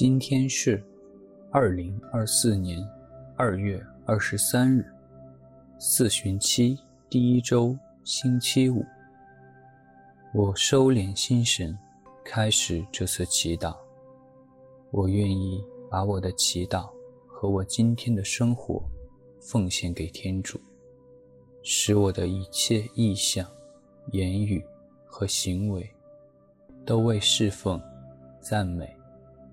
今天是二零二四年二月二十三日，四旬期第一周星期五。我收敛心神，开始这次祈祷。我愿意把我的祈祷和我今天的生活奉献给天主，使我的一切意向、言语和行为都为侍奉、赞美。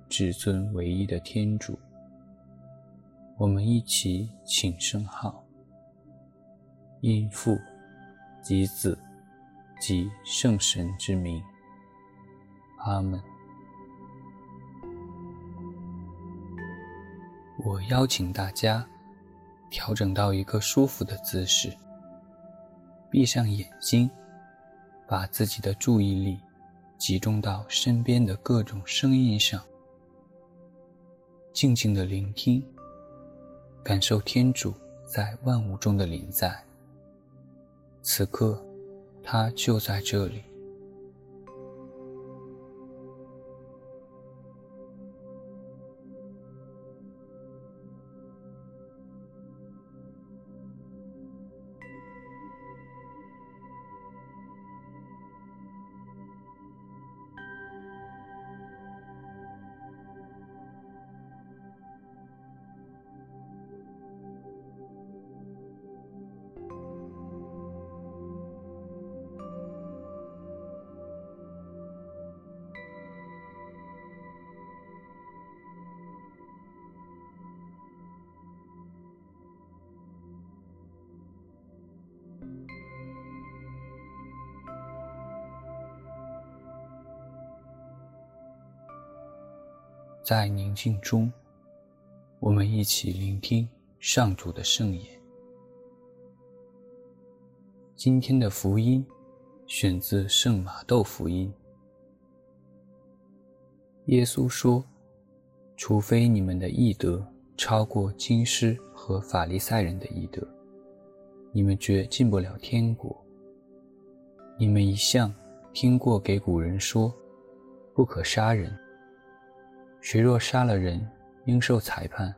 至尊唯一的天主，我们一起请圣号，因父及子及圣神之名，阿门。我邀请大家调整到一个舒服的姿势，闭上眼睛，把自己的注意力集中到身边的各种声音上。静静的聆听，感受天主在万物中的临在。此刻，他就在这里。在宁静中，我们一起聆听上主的圣言。今天的福音选自《圣马窦福音》。耶稣说：“除非你们的义德超过经师和法利赛人的义德，你们绝进不了天国。你们一向听过给古人说，不可杀人。”谁若杀了人，应受裁判。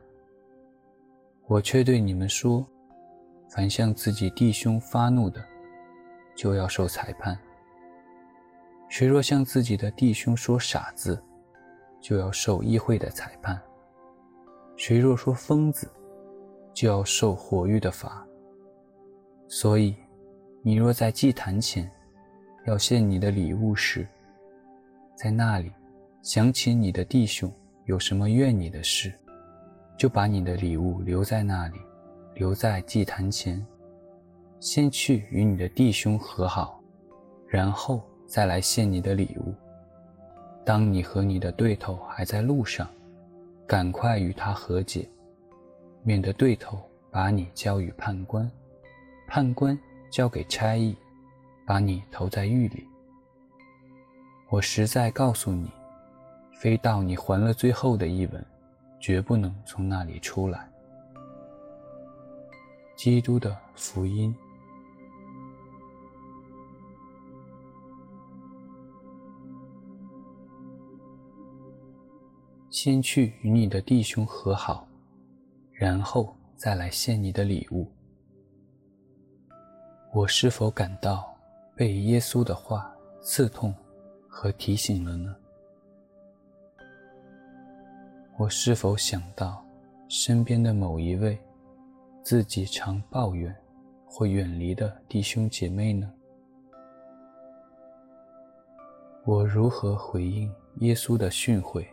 我却对你们说，凡向自己弟兄发怒的，就要受裁判。谁若向自己的弟兄说傻子，就要受议会的裁判。谁若说疯子，就要受火狱的罚。所以，你若在祭坛前要献你的礼物时，在那里。想起你的弟兄有什么怨你的事，就把你的礼物留在那里，留在祭坛前，先去与你的弟兄和好，然后再来献你的礼物。当你和你的对头还在路上，赶快与他和解，免得对头把你交与判官，判官交给差役，把你投在狱里。我实在告诉你。非到你还了最后的一吻，绝不能从那里出来。基督的福音。先去与你的弟兄和好，然后再来献你的礼物。我是否感到被耶稣的话刺痛和提醒了呢？我是否想到身边的某一位自己常抱怨或远离的弟兄姐妹呢？我如何回应耶稣的训诲？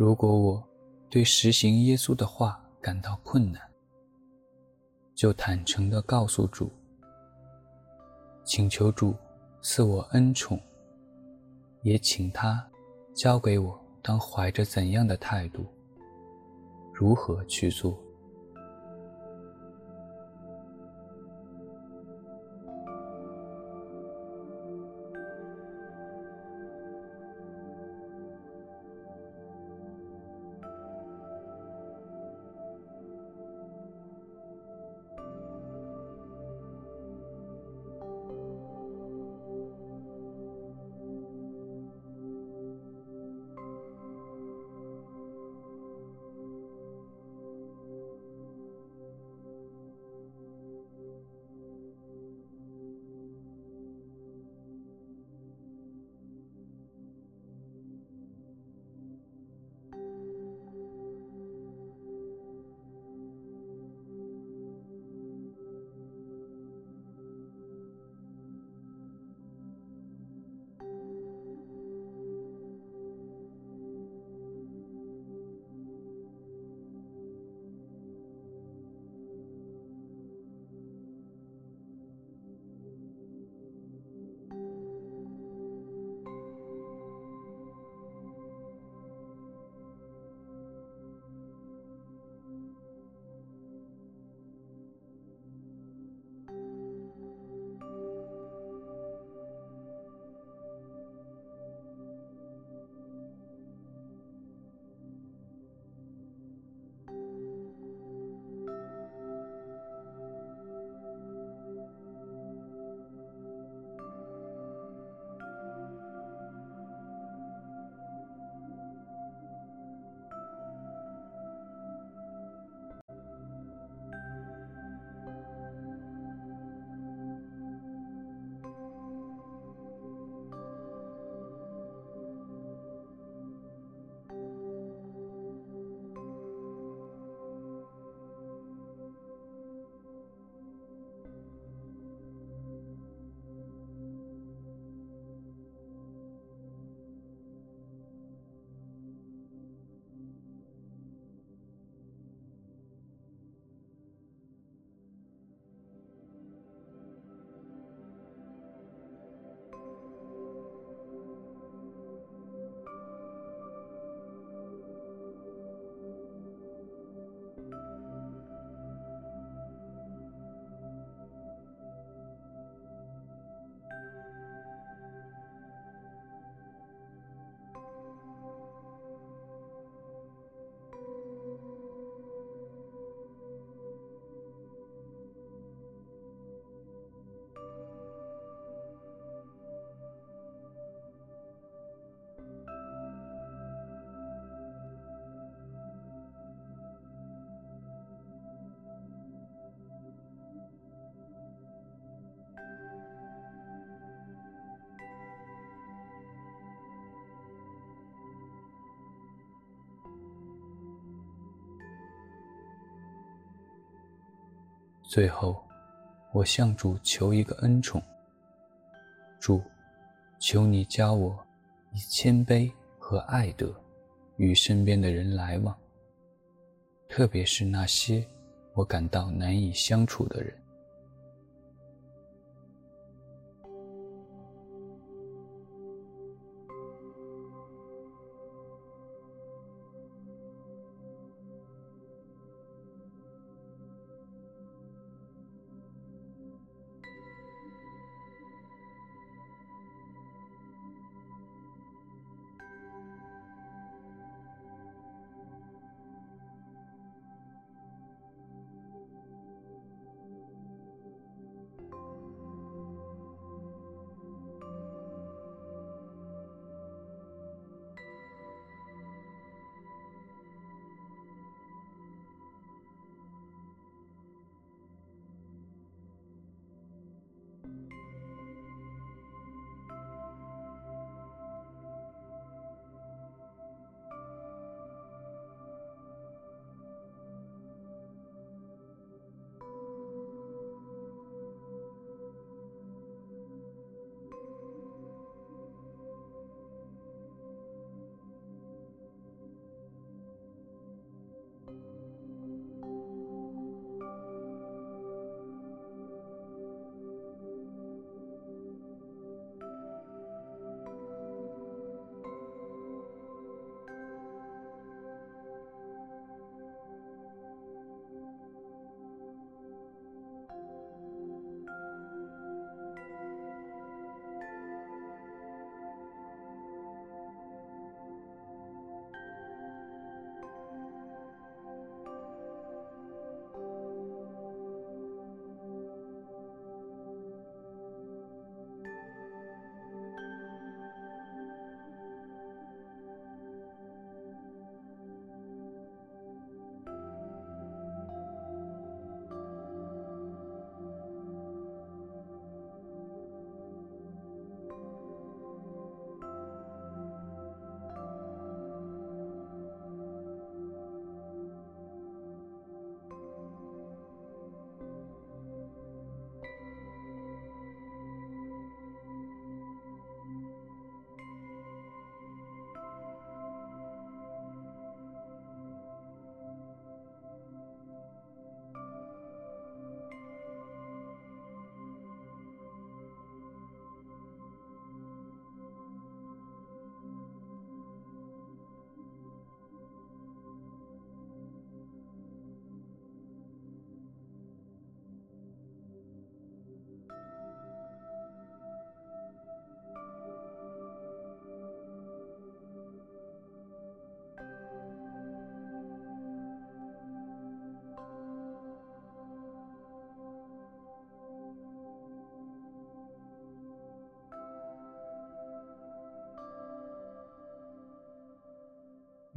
如果我对实行耶稣的话感到困难，就坦诚地告诉主，请求主赐我恩宠，也请他教给我当怀着怎样的态度，如何去做。最后，我向主求一个恩宠。主，求你教我以谦卑和爱德与身边的人来往，特别是那些我感到难以相处的人。